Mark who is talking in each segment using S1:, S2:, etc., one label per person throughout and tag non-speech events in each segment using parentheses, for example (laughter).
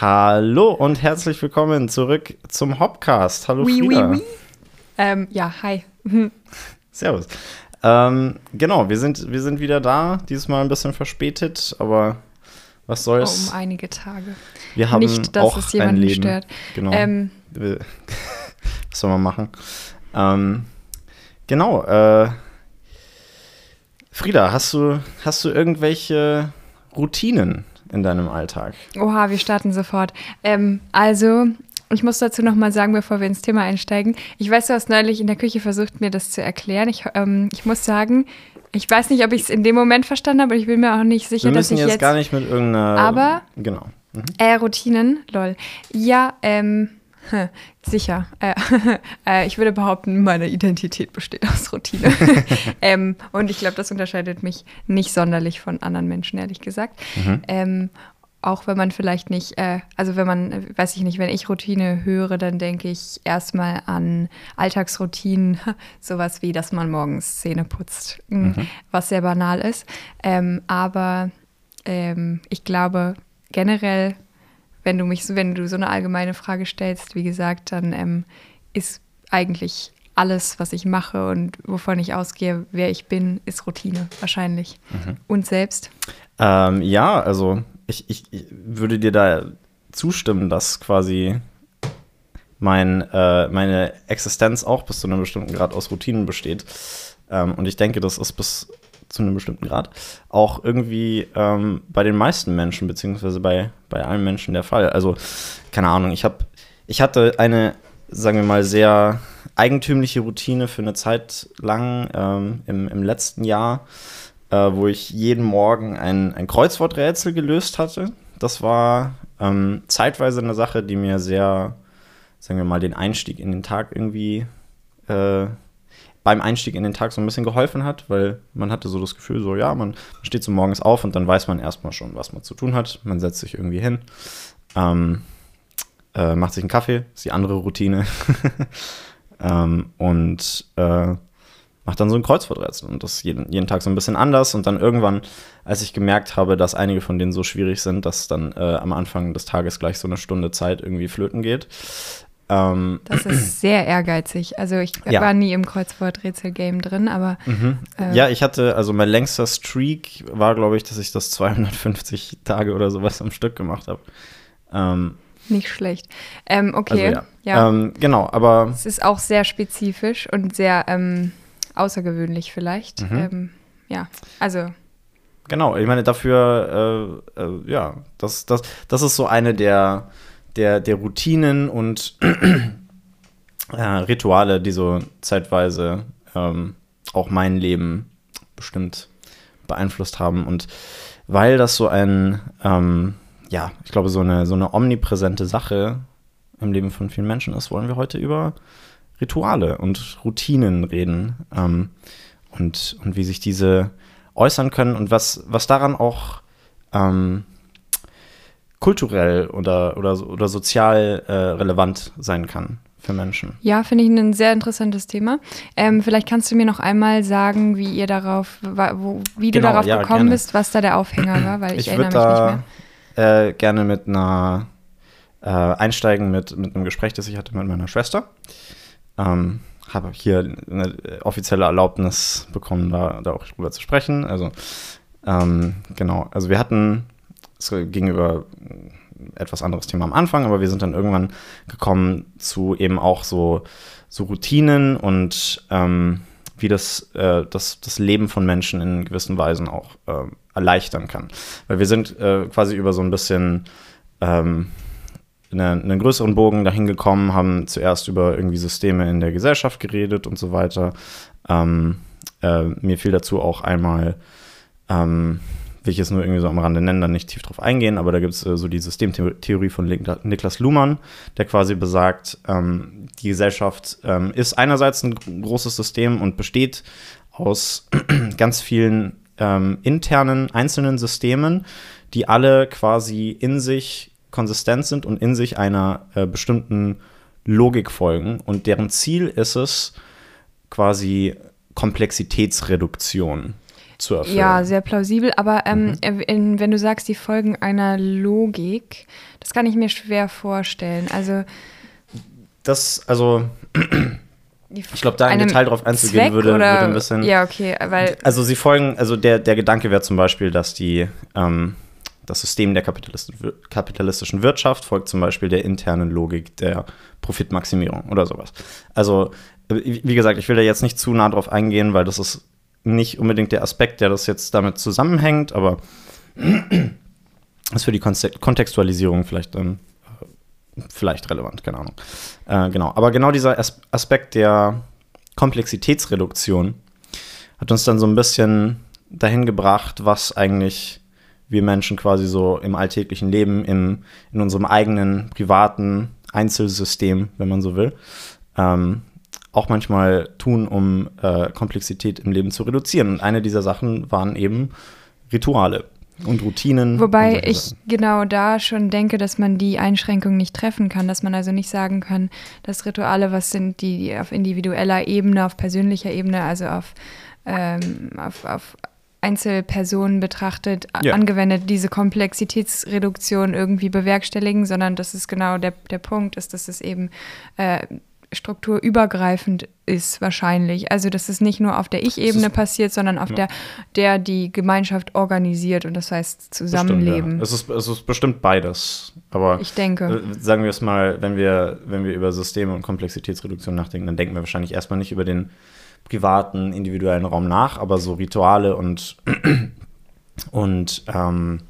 S1: Hallo und herzlich willkommen zurück zum Hopcast. Hallo
S2: Oui, oui,
S1: Frieda.
S2: oui. Ähm, ja, hi. (laughs)
S1: Servus. Ähm, genau, wir sind, wir sind wieder da. Dieses Mal ein bisschen verspätet, aber was
S2: Oh,
S1: soll's.
S2: um einige Tage.
S1: wir haben
S2: Nicht, dass
S1: auch
S2: es
S1: ein
S2: jemanden
S1: Leben.
S2: stört.
S1: Genau.
S2: Ähm, (laughs)
S1: was soll man machen? Ähm, genau. Äh, Frieda, hast du, hast du irgendwelche Routinen in deinem Alltag?
S2: oha, wir starten sofort. Ähm, also, ich muss dazu noch mal sagen, bevor wir ins Thema einsteigen. Ich weiß, du hast neulich in der Küche versucht, mir das zu erklären. Ich, ähm, ich muss sagen, ich weiß nicht, ob ich es in dem Moment verstanden habe, aber ich bin mir auch nicht sicher,
S1: Wir
S2: dass
S1: müssen
S2: ich
S1: jetzt,
S2: jetzt
S1: gar nicht mit irgendeiner.
S2: Aber-
S1: Genau. Mhm.
S2: Äh, Routinen, lol. Ja, ähm, hm, (laughs) sicher. Äh, (laughs) äh, ich würde behaupten, meine Identität besteht aus Routine. (laughs) ähm, und ich glaube, das unterscheidet mich nicht sonderlich von anderen Menschen, ehrlich gesagt.
S1: Mhm.
S2: Ähm, auch wenn man vielleicht nicht, äh, also wenn man, äh, weiß ich nicht, wenn ich Routine höre, dann denke ich erstmal an Alltagsroutinen, sowas wie, dass man morgens Zähne putzt, mh, was sehr banal ist. Ähm, aber ähm, ich glaube generell, wenn du mich, so- wenn du so eine allgemeine Frage stellst, wie gesagt, dann ähm, ist eigentlich alles, was ich mache und wovon ich ausgehe, wer ich bin, ist Routine wahrscheinlich. Und selbst.
S1: Ähm, ja, also ich, ich, ich würde dir da zustimmen, dass quasi mein, äh, meine Existenz auch bis zu einem bestimmten Grad aus Routinen besteht. Ähm, und ich denke, das ist bis zu einem bestimmten Grad auch irgendwie ähm, bei den meisten Menschen, beziehungsweise bei, bei allen Menschen der Fall. Also, keine Ahnung, ich habe, ich hatte eine, sagen wir mal, sehr eigentümliche Routine für eine Zeit lang ähm, im, im letzten Jahr äh, wo ich jeden Morgen ein, ein Kreuzworträtsel gelöst hatte. Das war ähm, zeitweise eine Sache, die mir sehr, sagen wir mal, den Einstieg in den Tag irgendwie äh, beim Einstieg in den Tag so ein bisschen geholfen hat, weil man hatte so das Gefühl, so ja, man steht so morgens auf und dann weiß man erstmal schon, was man zu tun hat. Man setzt sich irgendwie hin, ähm, äh, macht sich einen Kaffee, ist die andere Routine. (laughs) ähm, und äh, macht dann so ein Kreuzworträtsel und das jeden, jeden Tag so ein bisschen anders und dann irgendwann, als ich gemerkt habe, dass einige von denen so schwierig sind, dass dann äh, am Anfang des Tages gleich so eine Stunde Zeit irgendwie flöten geht. Ähm,
S2: Das ist (clears throat) sehr ehrgeizig. Also ich
S1: Ja.
S2: war nie im Kreuzworträtsel-Game drin, aber äh,
S1: ja, ich hatte, also mein längster Streak war, glaube ich, dass ich das 250 Tage oder sowas am Stück gemacht habe. Ähm,
S2: nicht schlecht. Ähm,
S1: also
S2: okay,
S1: ja.
S2: ja.
S1: Ähm, genau, aber
S2: Es ist auch sehr spezifisch und sehr ähm, außergewöhnlich vielleicht.
S1: Mhm.
S2: Ähm, ja, also
S1: Genau, ich meine, dafür, äh, äh, ja, das, das, das ist so eine der, der, der Routinen und (clears throat) äh, Rituale, die so zeitweise ähm, auch mein Leben bestimmt beeinflusst haben. Und weil das so ein, ähm, ja, ich glaube, so eine, so eine omnipräsente Sache im Leben von vielen Menschen ist, wollen wir heute über Rituale und Routinen reden. Ähm, und, und wie sich diese äußern können und was, was daran auch ähm, kulturell oder, oder, oder sozial äh, relevant sein kann für Menschen.
S2: ja, finde ich ein sehr interessantes Thema. Ähm, vielleicht kannst du mir noch einmal sagen, wie ihr darauf, wo, wie du
S1: Genau,
S2: darauf
S1: ja,
S2: gekommen
S1: gerne.
S2: bist, was da der Aufhänger war, weil ich,
S1: Ich
S2: erinnere mich
S1: da
S2: nicht mehr.
S1: äh, gerne mit einer äh, einsteigen mit, mit einem Gespräch, das ich hatte mit meiner Schwester. Ähm, habe hier eine offizielle Erlaubnis bekommen, da, da auch drüber zu sprechen. Also ähm, genau, also wir hatten es ging über etwas anderes Thema am Anfang, aber wir sind dann irgendwann gekommen zu eben auch so, so Routinen und ähm, wie das, äh, das das Leben von Menschen in gewissen Weisen auch ähm, erleichtern kann. Weil wir sind äh, quasi über so ein bisschen ähm, eine, einen größeren Bogen dahin gekommen, haben zuerst über irgendwie Systeme in der Gesellschaft geredet und so weiter. Ähm, äh, mir fiel dazu auch einmal, ähm, will ich jetzt nur irgendwie so am Rande nennen, dann nicht tief drauf eingehen, aber da gibt es äh, so die Systemtheorie von Nik- Niklas Luhmann, der quasi besagt, ähm, die Gesellschaft ähm, ist einerseits ein großes System und besteht aus (clears throat) ganz vielen ähm, internen einzelnen Systemen, die alle quasi in sich konsistent sind und in sich einer äh, bestimmten Logik folgen. Und deren Ziel ist es, quasi Komplexitätsreduktion. Zu erfüllen.
S2: Ja, sehr plausibel. Aber ähm, mhm. in, wenn du sagst, die folgen einer Logik, das kann ich mir schwer vorstellen. Also
S1: das, also ich glaube, da im Detail drauf einzugehen würde, würde, ein bisschen.
S2: Ja, okay, weil.
S1: Also sie folgen, also der, der Gedanke wäre zum Beispiel, dass die ähm, das System der kapitalistischen Wirtschaft folgt zum Beispiel der internen Logik der Profitmaximierung oder sowas. Also, wie gesagt, ich will da jetzt nicht zu nah drauf eingehen, weil das ist nicht unbedingt der Aspekt, der das jetzt damit zusammenhängt, aber ist für die Kontextualisierung vielleicht, ähm, vielleicht relevant, keine Ahnung. Äh, genau, aber genau dieser Aspekt der Komplexitätsreduktion hat uns dann so ein bisschen dahin gebracht, was eigentlich wir Menschen quasi so im alltäglichen Leben, in, in unserem eigenen privaten Einzelsystem, wenn man so will, ähm, auch manchmal tun, um äh, Komplexität im Leben zu reduzieren. Und eine dieser Sachen waren eben Rituale und Routinen.
S2: Wobei
S1: und
S2: ich genau da schon denke, dass man die Einschränkung nicht treffen kann, dass man also nicht sagen kann, dass Rituale was sind, die auf individueller Ebene, auf persönlicher Ebene, also auf, ähm, auf, auf Einzelpersonen betrachtet, ja. angewendet, diese Komplexitätsreduktion irgendwie bewerkstelligen, sondern dass es genau der, der Punkt ist, dass es eben äh, strukturübergreifend ist wahrscheinlich. Also dass es nicht nur auf der Ich-Ebene passiert, sondern auf ja. der, der die Gemeinschaft organisiert und das heißt Zusammenleben.
S1: Bestimmt, ja. es, ist, es ist bestimmt beides. Aber
S2: ich denke.
S1: Äh, sagen wir es mal, wenn wir, wenn wir über Systeme und Komplexitätsreduktion nachdenken, dann denken wir wahrscheinlich erstmal nicht über den privaten, individuellen Raum nach, aber so Rituale und, (clears throat) und ähm,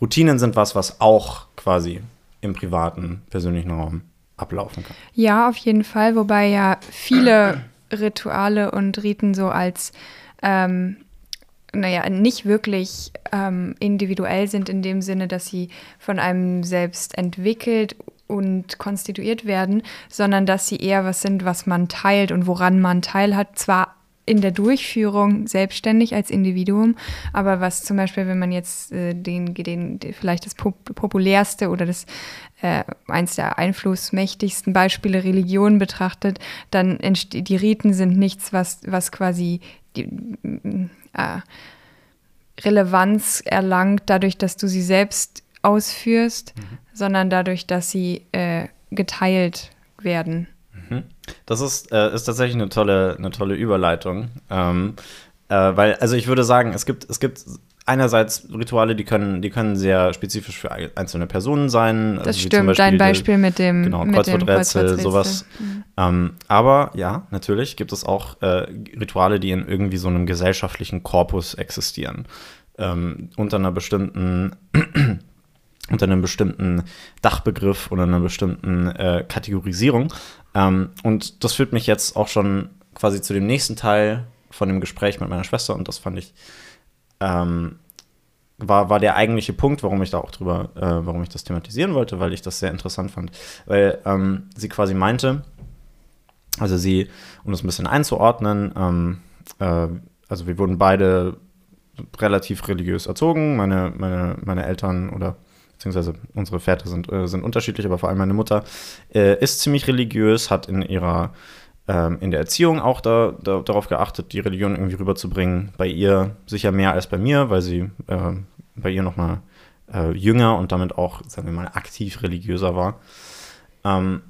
S1: Routinen sind was, was auch quasi im privaten, persönlichen Raum ablaufen kann.
S2: Ja, auf jeden Fall, wobei ja viele (clears throat) Rituale und Riten so als ähm, naja, nicht wirklich ähm, individuell sind in dem Sinne, dass sie von einem selbst entwickelt und konstituiert werden, sondern dass sie eher was sind, was man teilt und woran man teilhat. Zwar in der Durchführung selbstständig als Individuum, aber was zum Beispiel, wenn man jetzt äh, den, den, den, vielleicht das pop populärste oder das äh, eins der einflussmächtigsten Beispiele Religion betrachtet, dann entsteht die Riten sind nichts, was, was quasi die, äh, Relevanz erlangt, dadurch, dass du sie selbst ausführst, mhm. sondern dadurch, dass sie äh, geteilt werden.
S1: Mhm. Das ist, äh, ist tatsächlich eine tolle, eine tolle Überleitung. Ähm, äh, weil, also ich würde sagen, es gibt, es gibt einerseits Rituale, die können, die können sehr spezifisch für einzelne Personen sein.
S2: Das also stimmt, dein Beispiel mit dem
S1: genau, Kreuzworträtsel, sowas. Mhm. Ähm, aber ja, natürlich gibt es auch äh, Rituale, die in irgendwie so einem gesellschaftlichen Korpus existieren. Ähm, unter einer bestimmten (clears throat) unter einem bestimmten Dachbegriff oder einer bestimmten äh, Kategorisierung. Ähm, und das führt mich jetzt auch schon quasi zu dem nächsten Teil von dem Gespräch mit meiner Schwester und das fand ich ähm, war, war der eigentliche Punkt, warum ich da auch drüber, äh, warum ich das thematisieren wollte, weil ich das sehr interessant fand. Weil ähm, sie quasi meinte, also sie, um das ein bisschen einzuordnen, ähm, äh, also wir wurden beide relativ religiös erzogen. Meine, meine, meine Eltern oder beziehungsweise unsere Väter sind, äh, sind unterschiedlich, aber vor allem meine Mutter äh, ist ziemlich religiös, hat in ihrer ähm, in der Erziehung auch da, da, darauf geachtet, die Religion irgendwie rüberzubringen. Bei ihr sicher mehr als bei mir, weil sie äh, bei ihr noch mal äh, jünger und damit auch, sagen wir mal, aktiv religiöser war. Ähm,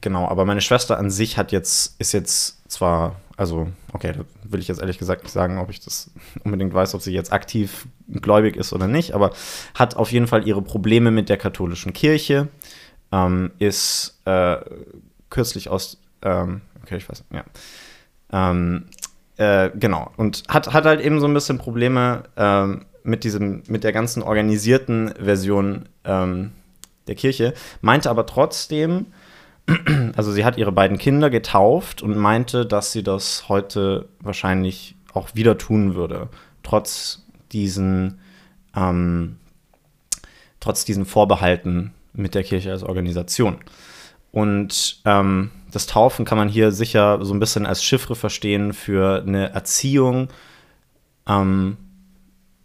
S1: genau, aber meine Schwester an sich hat jetzt, ist jetzt zwar also, okay, da will ich jetzt ehrlich gesagt nicht sagen, ob ich das (laughs) unbedingt weiß, ob sie jetzt aktiv gläubig ist oder nicht, aber hat auf jeden Fall ihre Probleme mit der katholischen Kirche, ähm, ist äh, kürzlich aus, ähm, okay, ich weiß, ja, ähm, äh, genau, und hat, hat halt eben so ein bisschen Probleme ähm, mit diesem, mit der ganzen organisierten Version ähm, der Kirche, meinte aber trotzdem, (clears throat) also sie hat ihre beiden Kinder getauft und meinte, dass sie das heute wahrscheinlich auch wieder tun würde, trotz diesen, ähm, trotz diesen Vorbehalten mit der Kirche als Organisation. Und ähm, das Taufen kann man hier sicher so ein bisschen als Chiffre verstehen für eine Erziehung ähm,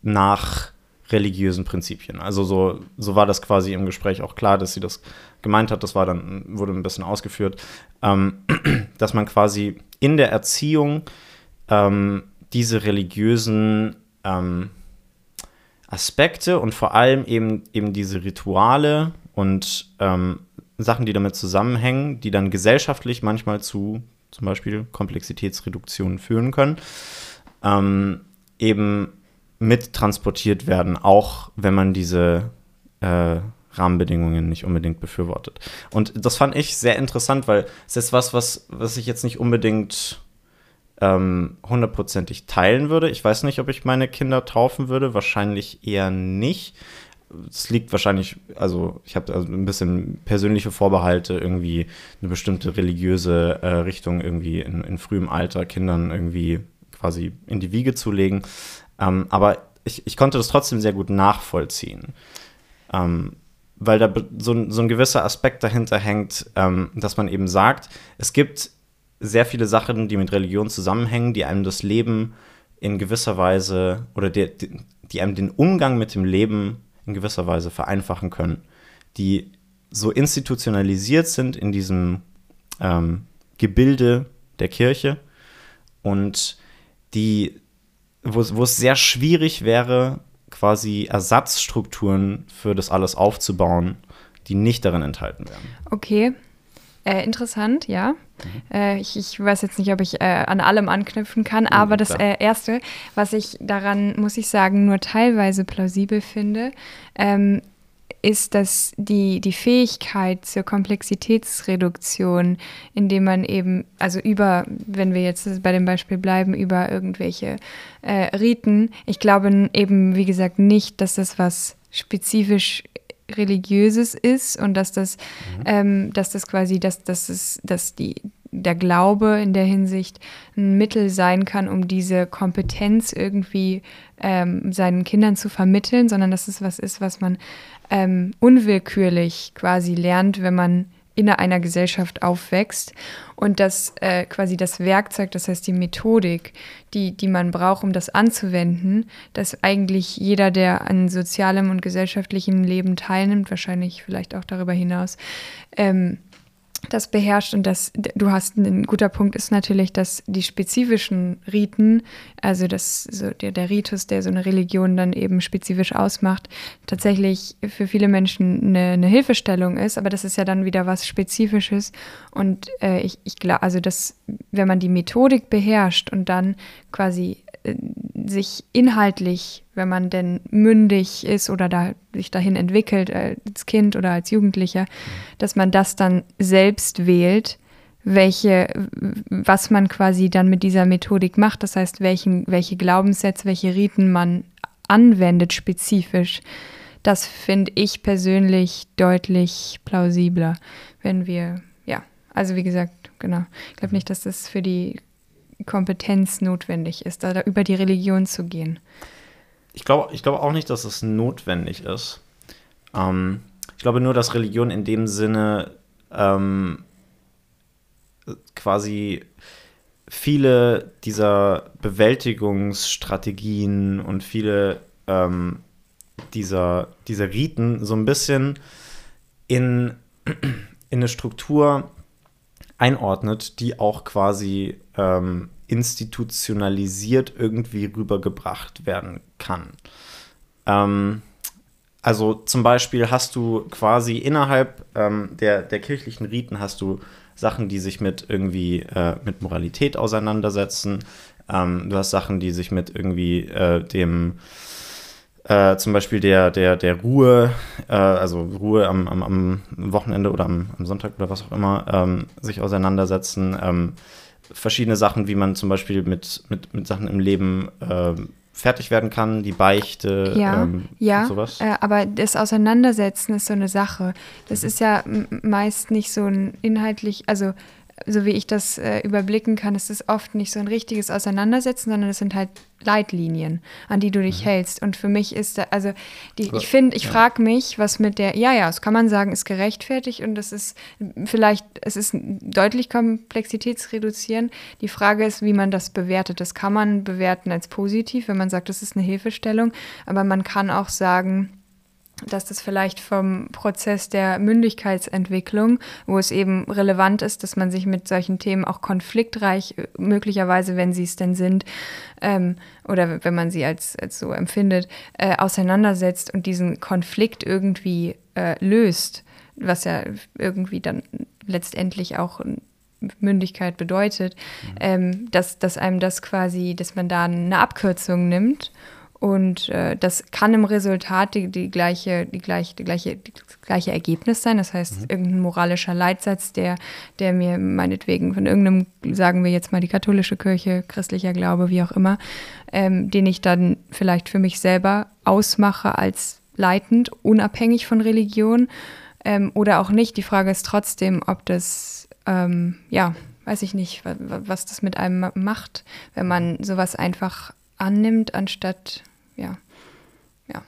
S1: nach religiösen Prinzipien. Also so, so war das quasi im Gespräch auch klar, dass sie das gemeint hat. Das war dann, wurde ein bisschen ausgeführt, ähm, (clears throat) dass man quasi in der Erziehung ähm, diese religiösen ähm, Aspekte und vor allem eben, eben diese Rituale und ähm, Sachen, die damit zusammenhängen, die dann gesellschaftlich manchmal zu zum Beispiel Komplexitätsreduktionen führen können, ähm, eben mit transportiert werden, auch wenn man diese äh, Rahmenbedingungen nicht unbedingt befürwortet. Und das fand ich sehr interessant, weil es ist was, was, was ich jetzt nicht unbedingt ähm, hundertprozentig teilen würde. Ich weiß nicht, ob ich meine Kinder taufen würde. Wahrscheinlich eher nicht. Es liegt wahrscheinlich, also ich habe also ein bisschen persönliche Vorbehalte, irgendwie eine bestimmte religiöse äh, Richtung irgendwie in, in, frühem Alter Kindern irgendwie quasi in die Wiege zu legen. Ähm, aber ich, ich konnte das trotzdem sehr gut nachvollziehen. Ähm, weil da so, so, ein gewisser Aspekt dahinter hängt, ähm, dass man eben sagt, es gibt sehr viele Sachen, die mit Religion zusammenhängen, die einem das Leben in gewisser Weise oder die, die einem den Umgang mit dem Leben in gewisser Weise vereinfachen können, die so institutionalisiert sind in diesem ähm, Gebilde der Kirche und die, wo, wo es sehr schwierig wäre, quasi Ersatzstrukturen für das alles aufzubauen, die nicht darin enthalten werden.
S2: Okay, äh, interessant, ja. Mhm. Äh, ich, ich, weiß jetzt nicht, ob ich äh, an allem anknüpfen kann, mhm, aber das äh, Erste, was ich daran, muss ich sagen, nur teilweise plausibel finde, ähm, ist, dass die, die Fähigkeit zur Komplexitätsreduktion, indem man eben, also über, wenn wir jetzt bei dem Beispiel bleiben, über irgendwelche äh, Riten, ich glaube eben, wie gesagt, nicht, dass das was spezifisch religiöses ist und dass das, mhm. ähm, dass das quasi, dass, dass, es, dass die, der Glaube in der Hinsicht ein Mittel sein kann, um diese Kompetenz irgendwie ähm, seinen Kindern zu vermitteln, sondern dass es was ist, was man ähm, unwillkürlich quasi lernt, wenn man in einer Gesellschaft aufwächst und dass äh, quasi das Werkzeug, das heißt die Methodik, die, die man braucht, um das anzuwenden, dass eigentlich jeder, der an sozialem und gesellschaftlichem Leben teilnimmt, wahrscheinlich vielleicht auch darüber hinaus, ähm, das beherrscht und das, du hast ein guter Punkt ist natürlich, dass die spezifischen Riten, also das, so der, der Ritus, der so eine Religion dann eben spezifisch ausmacht, tatsächlich für viele Menschen eine, eine Hilfestellung ist, aber das ist ja dann wieder was Spezifisches. Und äh, ich, ich glaube, also das, wenn man die Methodik beherrscht und dann quasi äh, sich inhaltlich, wenn man denn mündig ist oder da, sich dahin entwickelt als Kind oder als Jugendlicher, dass man das dann selbst wählt, welche, was man quasi dann mit dieser Methodik macht. Das heißt, welchen, welche Glaubenssätze, welche Riten man anwendet spezifisch. Das finde ich persönlich deutlich plausibler, wenn wir, ja, also wie gesagt, genau. Ich glaube nicht, dass das für die Kompetenz notwendig ist, da, über die Religion zu gehen.
S1: Ich glaube ich glaub auch nicht, dass es notwendig ist. Ähm, ich glaube nur, dass Religion in dem Sinne ähm, quasi viele dieser Bewältigungsstrategien und viele ähm, dieser, dieser Riten so ein bisschen in, (clears throat) in eine Struktur einordnet, die auch quasi ähm, institutionalisiert irgendwie rübergebracht werden kann. Ähm, also zum Beispiel hast du quasi innerhalb ähm, der, der kirchlichen Riten hast du Sachen, die sich mit irgendwie äh, mit Moralität auseinandersetzen. Ähm, du hast Sachen, die sich mit irgendwie äh, dem äh, zum Beispiel der, der, der Ruhe, äh, also Ruhe am, am, am, Wochenende oder am, am Sonntag oder was auch immer, ähm, sich auseinandersetzen. Ähm, verschiedene Sachen, wie man zum Beispiel mit, mit, mit Sachen im Leben äh, fertig werden kann, die Beichte,
S2: ja, ähm, ja, sowas. Äh, aber das Auseinandersetzen ist so eine Sache. Das ist ja meist nicht so ein inhaltlich, also so wie ich das äh, überblicken kann, ist es oft nicht so ein richtiges Auseinandersetzen, sondern es sind halt Leitlinien, an die du dich mhm. hältst. Und für mich ist da, also die, ich finde, ich ja. frage mich, was mit der, ja, ja, das kann man sagen, ist gerechtfertigt und das ist vielleicht, es ist deutlich komplexitätsreduzierend. Die Frage ist, wie man das bewertet. Das kann man bewerten als positiv, wenn man sagt, das ist eine Hilfestellung, aber man kann auch sagen, dass das vielleicht vom Prozess der Mündigkeitsentwicklung, wo es eben relevant ist, dass man sich mit solchen Themen auch konfliktreich, äh, möglicherweise, wenn sie es denn sind, ähm, oder wenn man sie als, als so empfindet, äh, auseinandersetzt und diesen Konflikt irgendwie äh, löst, was ja irgendwie dann letztendlich auch Mündigkeit bedeutet, mhm. ähm, dass, dass einem das quasi, dass man da eine Abkürzung nimmt und äh, das kann im Resultat die, die, gleiche, die, gleiche, die, gleiche, die gleiche Ergebnis sein. Das heißt, mhm. irgendein moralischer Leitsatz, der, der mir meinetwegen von irgendeinem, sagen wir jetzt mal die katholische Kirche, christlicher Glaube, wie auch immer, ähm, den ich dann vielleicht für mich selber ausmache als leitend, unabhängig von Religion ähm, oder auch nicht. Die Frage ist trotzdem, ob das, ähm, ja, weiß ich nicht, was das mit einem macht, wenn man sowas einfach annimmt, anstatt, ja, ja.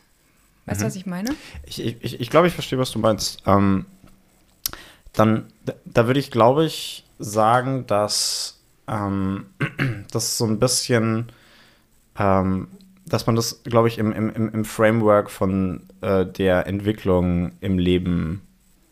S2: Weißt du, mhm. was ich meine?
S1: Ich, ich, ich glaube, ich verstehe, was du meinst. Ähm, dann, da würde ich, glaube ich, sagen, dass ähm, (clears throat) das so ein bisschen, ähm, dass man das, glaube ich, im, im, im Framework von äh, der Entwicklung im Leben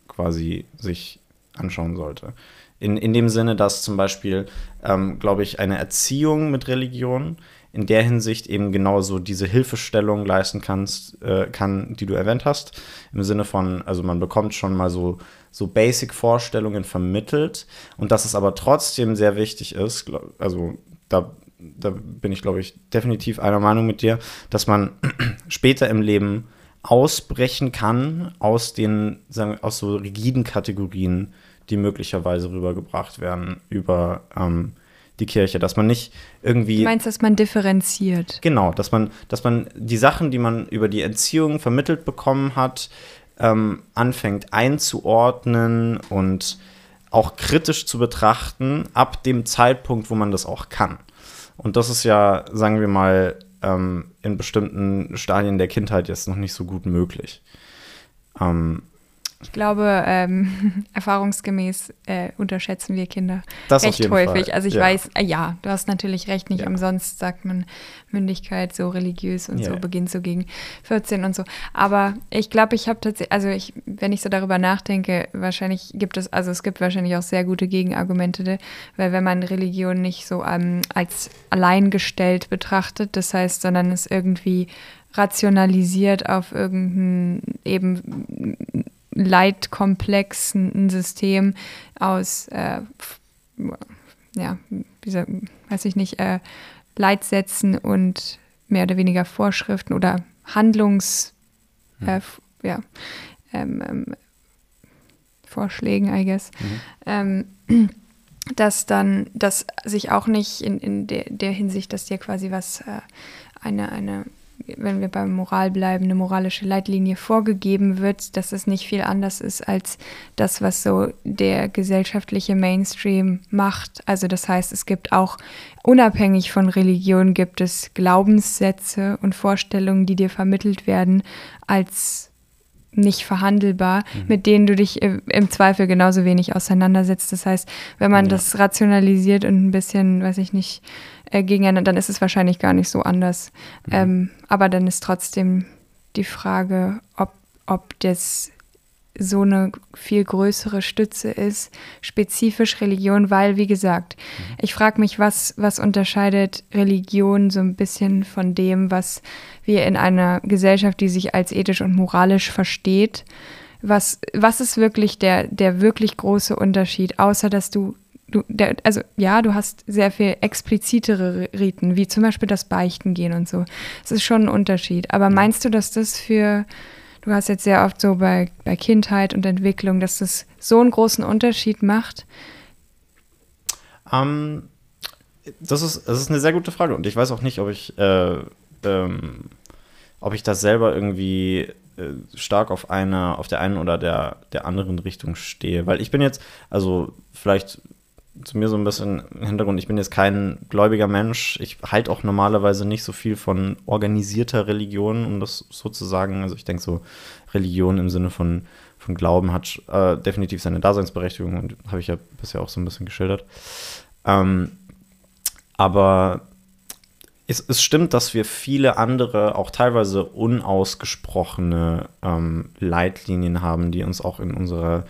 S1: quasi sich anschauen sollte. In, in dem Sinne, dass zum Beispiel, ähm, glaube ich, eine Erziehung mit Religion in der Hinsicht eben genauso diese Hilfestellung leisten kannst, äh, kann, die du erwähnt hast. Im Sinne von, also man bekommt schon mal so, so Basic-Vorstellungen vermittelt und dass es aber trotzdem sehr wichtig ist, also da, da bin ich, glaube ich, definitiv einer Meinung mit dir, dass man (clears throat) später im Leben ausbrechen kann aus den, sagen, aus so rigiden Kategorien, die möglicherweise rübergebracht werden über ähm, die Kirche, dass man nicht irgendwie.
S2: Du meinst, dass man differenziert?
S1: Genau, dass man, dass man die Sachen, die man über die Erziehung vermittelt bekommen hat, ähm, anfängt einzuordnen und auch kritisch zu betrachten, ab dem Zeitpunkt, wo man das auch kann. Und das ist ja, sagen wir mal, ähm, in bestimmten Stadien der Kindheit jetzt noch nicht so gut möglich. Ähm,
S2: ich glaube, ähm, (laughs) erfahrungsgemäß äh, unterschätzen wir Kinder das recht häufig. Fall. Also ich ja. weiß, äh, ja, du hast natürlich recht, nicht ja. umsonst sagt man Mündigkeit so religiös und ja, so beginnt so gegen 14 und so. Aber ich glaube, ich habe tatsächlich, also ich, wenn ich so darüber nachdenke, wahrscheinlich gibt es, also es gibt wahrscheinlich auch sehr gute Gegenargumente, weil wenn man Religion nicht so ähm, als alleingestellt betrachtet, das heißt, sondern es irgendwie rationalisiert auf irgendein eben leitkomplexen System aus, äh, ja, wie weiß ich nicht, äh, Leitsätzen und mehr oder weniger Vorschriften oder Handlungs, hm. äh, ja, ähm, ähm, Vorschlägen, I guess, mhm. ähm, (clears throat) dass dann, dass sich auch nicht in, in der, der Hinsicht, dass dir quasi was, äh, eine, eine wenn wir beim Moral bleiben, eine moralische Leitlinie vorgegeben wird, dass es nicht viel anders ist als das, was so der gesellschaftliche Mainstream macht. Also das heißt, es gibt auch unabhängig von Religion gibt es Glaubenssätze und Vorstellungen, die dir vermittelt werden als nicht verhandelbar, mhm. mit denen du dich im Zweifel genauso wenig auseinandersetzt. Das heißt, wenn man ja. das rationalisiert und ein bisschen, weiß ich nicht, äh, gegeneinander, dann ist es wahrscheinlich gar nicht so anders. Mhm. Ähm, aber dann ist trotzdem die Frage, ob, ob das so eine viel größere Stütze ist, spezifisch Religion, weil, wie gesagt, mhm. ich frage mich, was, was unterscheidet Religion so ein bisschen von dem, was wir in einer Gesellschaft, die sich als ethisch und moralisch versteht, was, was ist wirklich der, der wirklich große Unterschied, außer dass du du, der, also ja, du hast sehr viel explizitere Riten, wie zum Beispiel das Beichten gehen und so. Es ist schon ein Unterschied. Aber mhm. meinst du, dass das für, du hast jetzt sehr oft so bei, bei Kindheit und Entwicklung, dass das so einen großen Unterschied macht?
S1: Ähm, das, ist, das ist eine sehr gute Frage und ich weiß auch nicht, ob ich, äh, ähm, ob ich das selber irgendwie äh, stark auf einer, auf der einen oder der, der anderen Richtung stehe. Weil ich bin jetzt, also vielleicht zu mir so ein bisschen im Hintergrund, ich bin jetzt kein gläubiger Mensch. Ich halte auch normalerweise nicht so viel von organisierter Religion, um das so zu sagen. Also ich denke so, Religion im Sinne von, von Glauben hat äh, definitiv seine Daseinsberechtigung und habe ich ja bisher auch so ein bisschen geschildert. Ähm, aber es, es, stimmt, dass wir viele andere, auch teilweise unausgesprochene ähm, Leitlinien haben, die uns auch in, unserer,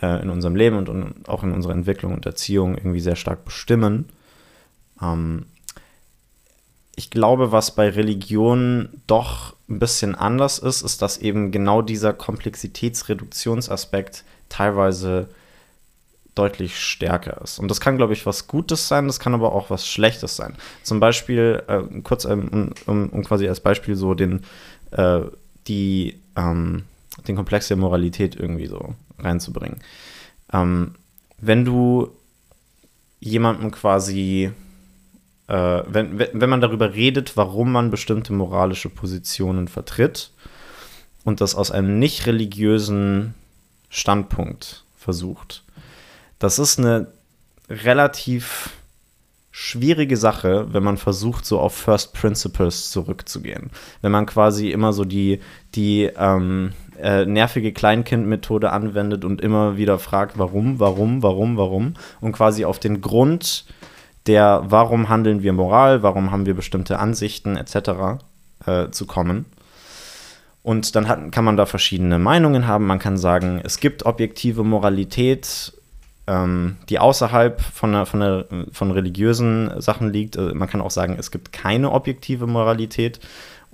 S1: äh, in unserem Leben und, und, auch in unserer Entwicklung und Erziehung irgendwie sehr stark bestimmen. Ähm, ich glaube, was bei Religion doch ein bisschen anders ist, ist, dass eben genau dieser Komplexitätsreduktionsaspekt teilweise deutlich stärker ist. Und das kann, glaube ich, was Gutes sein, das kann aber auch was Schlechtes sein. Zum Beispiel, äh, kurz um, um, um, quasi als Beispiel so den, äh, die, ähm, den Komplex der Moralität irgendwie so reinzubringen. Ähm, wenn du jemandem quasi, äh, wenn, wenn man darüber redet, warum man bestimmte moralische Positionen vertritt und das aus einem nicht religiösen Standpunkt versucht, das ist eine relativ schwierige Sache, wenn man versucht, so auf First Principles zurückzugehen. Wenn man quasi immer so die, die ähm, äh, nervige Kleinkind-Methode anwendet und immer wieder fragt, warum, warum, warum, warum und quasi auf den Grund der, warum handeln wir moral, warum haben wir bestimmte Ansichten etc. Äh, zu kommen. Und dann hat, kann man da verschiedene Meinungen haben. Man kann sagen, es gibt objektive Moralität ähm, die außerhalb von, der, von, der, von religiösen Sachen liegt. Äh, man kann auch sagen, es gibt keine objektive Moralität.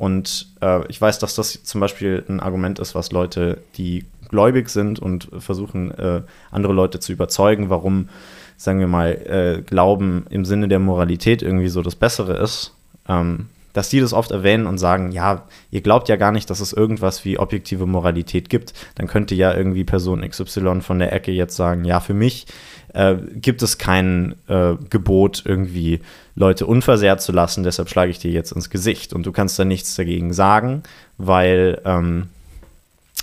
S1: Und äh, ich weiß, dass das zum Beispiel ein Argument ist, was Leute, die gläubig sind und versuchen, äh, andere Leute zu überzeugen, warum, sagen wir mal, äh, Glauben im Sinne der Moralität irgendwie so das Bessere ist. Ähm, dass die das oft erwähnen und sagen, ja, ihr glaubt ja gar nicht, dass es irgendwas wie objektive Moralität gibt, dann könnte ja irgendwie Person XY von der Ecke jetzt sagen, ja, für mich äh, gibt es kein äh, Gebot, irgendwie Leute unversehrt zu lassen, deshalb schlage ich dir jetzt ins Gesicht und du kannst da nichts dagegen sagen, weil, ähm,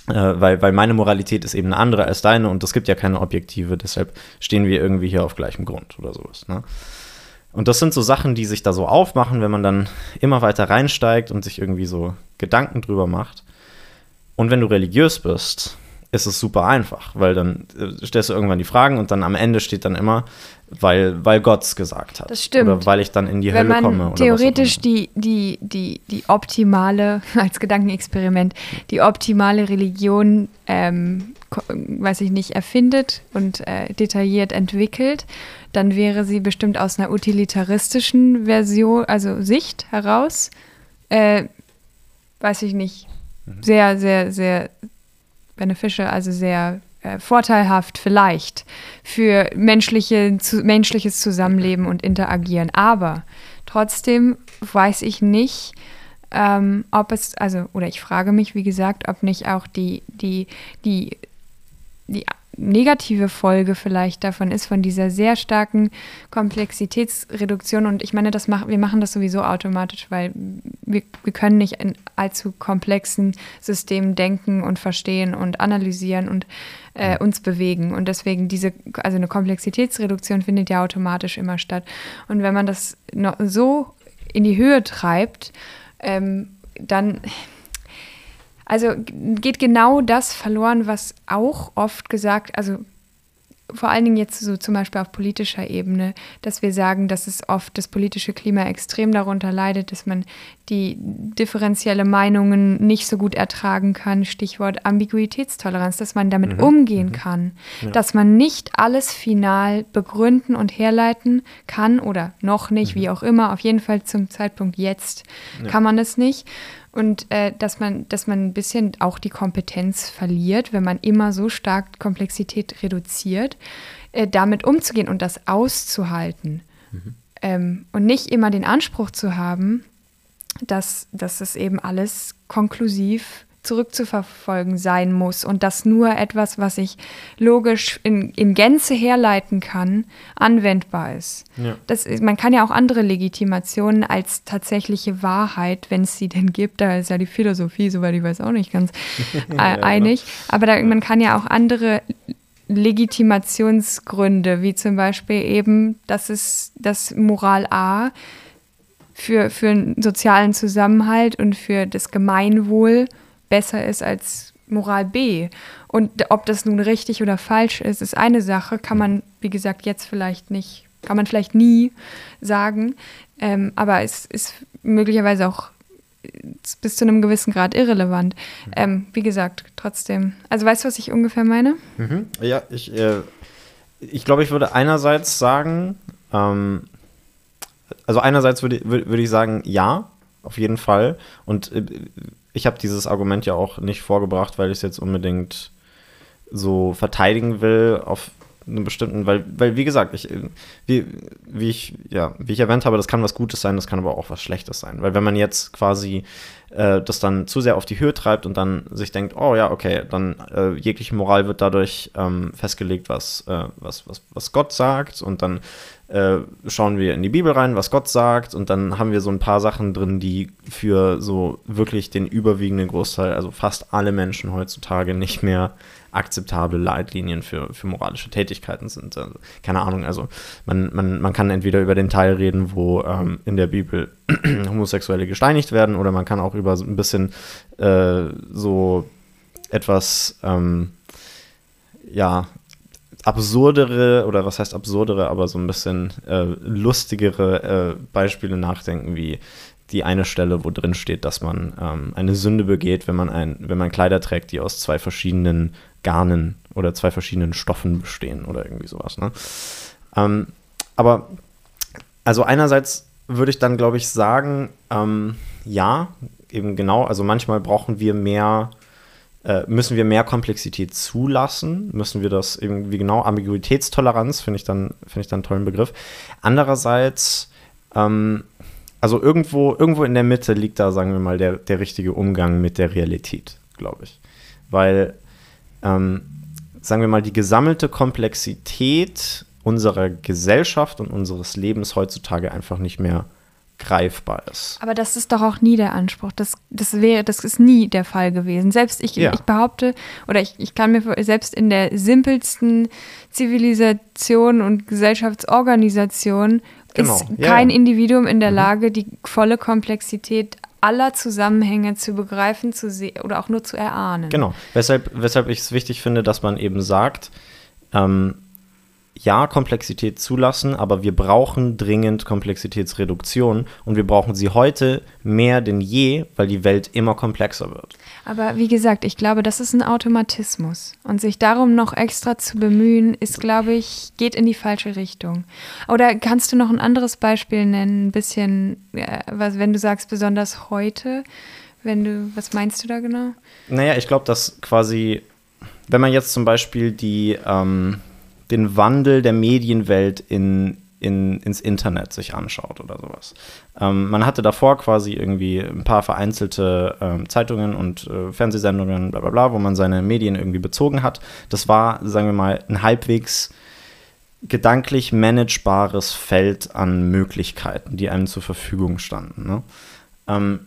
S1: äh, weil, weil meine Moralität ist eben eine andere als deine und es gibt ja keine objektive, deshalb stehen wir irgendwie hier auf gleichem Grund oder sowas. Ne? Und das sind so Sachen, die sich da so aufmachen, wenn man dann immer weiter reinsteigt und sich irgendwie so Gedanken drüber macht. Und wenn du religiös bist, ist es super einfach, weil dann äh, stellst du irgendwann die Fragen und dann am Ende steht dann immer, weil, weil Gott es gesagt hat.
S2: Das stimmt.
S1: Oder weil ich dann in die
S2: Wenn
S1: Hölle
S2: man
S1: komme.
S2: theoretisch die, die, die, die optimale, (laughs) als Gedankenexperiment, die optimale Religion, ähm, weiß ich nicht, erfindet und äh, detailliert entwickelt, dann wäre sie bestimmt aus einer utilitaristischen Version, also Sicht heraus, äh, weiß ich nicht, mhm. sehr, sehr, sehr beneficial, also sehr äh, vorteilhaft vielleicht für menschliche, zu, menschliches Zusammenleben und Interagieren. Aber trotzdem weiß ich nicht, ähm, ob es, also, oder ich frage mich, wie gesagt, ob nicht auch die, die, die, die negative Folge vielleicht davon ist, von dieser sehr starken Komplexitätsreduktion. Und ich meine, das mach, wir machen das sowieso automatisch, weil wir, wir können nicht in allzu komplexen Systemen denken und verstehen und analysieren und äh, uns bewegen. Und deswegen diese, also eine Komplexitätsreduktion findet ja automatisch immer statt. Und wenn man das noch so in die Höhe treibt, ähm, dann also geht genau das verloren, was auch oft gesagt, also vor allen Dingen jetzt so zum Beispiel auf politischer Ebene, dass wir sagen, dass es oft das politische Klima extrem darunter leidet, dass man die differenzielle Meinungen nicht so gut ertragen kann. Stichwort Ambiguitätstoleranz, dass man damit mhm. umgehen mhm. kann, ja. dass man nicht alles final begründen und herleiten kann oder noch nicht, mhm. wie auch immer. Auf jeden Fall zum Zeitpunkt jetzt ja. kann man es nicht und äh, dass man, dass man ein bisschen auch die Kompetenz verliert, wenn man immer so stark Komplexität reduziert, äh, damit umzugehen und das auszuhalten. Mhm. Ähm, und nicht immer den Anspruch zu haben, dass, dass es eben alles konklusiv zurückzuverfolgen sein muss und dass nur etwas, was ich logisch in, in Gänze herleiten kann, anwendbar ist. Ja. Das, man kann ja auch andere Legitimationen als tatsächliche Wahrheit, wenn es sie denn gibt, da ist ja die Philosophie, soweit ich weiß, auch nicht ganz (laughs) äh, einig, aber da, man kann ja auch andere Legitimationsgründe, wie zum Beispiel eben, dass es das Moral A für, für einen sozialen Zusammenhalt und für das Gemeinwohl besser ist als Moral B. Und ob das nun richtig oder falsch ist, ist eine Sache, kann man, wie gesagt, jetzt vielleicht nicht kann man vielleicht nie sagen. Ähm, aber es ist möglicherweise auch bis zu einem gewissen Grad irrelevant. Ähm, wie gesagt, trotzdem. Also weißt du, was ich ungefähr meine?
S1: Mhm. Ja, ich, äh, ich glaube, ich würde einerseits sagen, ähm, also einerseits würde, würde ich sagen, ja, auf jeden Fall. Und äh, ich habe dieses Argument ja auch nicht vorgebracht, weil ich es jetzt unbedingt so verteidigen will auf einen bestimmten, weil, weil wie gesagt, ich, wie, wie ich, ja, wie ich erwähnt habe, das kann was Gutes sein, das kann aber auch was Schlechtes sein. Weil wenn man jetzt quasi äh, das dann zu sehr auf die Höhe treibt und dann sich denkt, oh ja, okay, dann äh, jegliche Moral wird dadurch ähm, festgelegt, was, äh, was, was, was Gott sagt und dann äh, schauen wir in die Bibel rein, was Gott sagt und dann haben wir so ein paar Sachen drin, die für so wirklich den überwiegenden Großteil, also fast alle Menschen heutzutage nicht mehr akzeptable Leitlinien für, für moralische Tätigkeiten sind. Also, keine Ahnung, also man, man, man kann entweder über den Teil reden, wo ähm, in der Bibel (clears throat) Homosexuelle gesteinigt werden, oder man kann auch über so ein bisschen äh, so etwas, ähm, ja, absurdere, oder was heißt absurdere, aber so ein bisschen äh, lustigere äh, Beispiele nachdenken, wie die eine Stelle, wo drin steht, dass man ähm, eine Sünde begeht, wenn man, ein, wenn man Kleider trägt, die aus zwei verschiedenen Garnen oder zwei verschiedenen Stoffen bestehen oder irgendwie sowas. Ne? Ähm, aber also einerseits würde ich dann, glaube ich, sagen, ähm, ja, eben genau, also manchmal brauchen wir mehr, äh, müssen wir mehr Komplexität zulassen, müssen wir das irgendwie genau, Ambiguitätstoleranz finde ich dann, finde ich dann einen tollen Begriff. Andererseits, ähm, also irgendwo, irgendwo in der Mitte liegt da, sagen wir mal, der, der richtige Umgang mit der Realität, glaube ich. Weil ähm, sagen wir mal, die gesammelte Komplexität unserer Gesellschaft und unseres Lebens heutzutage einfach nicht mehr greifbar ist.
S2: Aber das ist doch auch nie der Anspruch. Das, das wäre, das ist nie der Fall gewesen. Selbst ich, ja. ich behaupte, oder ich, ich kann mir selbst in der simpelsten Zivilisation und Gesellschaftsorganisation genau. ist kein ja. Individuum in der mhm. Lage, die volle Komplexität aller Zusammenhänge zu begreifen zu oder auch nur zu erahnen.
S1: Genau, weshalb, weshalb ich es wichtig finde, dass man eben sagt, ähm, ja, Komplexität zulassen, aber wir brauchen dringend Komplexitätsreduktion und wir brauchen sie heute mehr denn je, weil die Welt immer komplexer wird.
S2: Aber wie gesagt, ich glaube, das ist ein Automatismus. Und sich darum noch extra zu bemühen, ist, glaube ich, geht in die falsche Richtung. Oder kannst du noch ein anderes Beispiel nennen, ein bisschen, was, wenn du sagst, besonders heute? Wenn du, was meinst du da genau?
S1: Naja, ich glaube, dass quasi, wenn man jetzt zum Beispiel die, ähm, den Wandel der Medienwelt in, in, ins Internet sich anschaut oder sowas. Ähm, man hatte davor quasi irgendwie ein paar vereinzelte ähm, Zeitungen und äh, Fernsehsendungen, bla bla bla, wo man seine Medien irgendwie bezogen hat. Das war, sagen wir mal, ein halbwegs gedanklich managebares Feld an Möglichkeiten, die einem zur Verfügung standen. Ne? Ähm,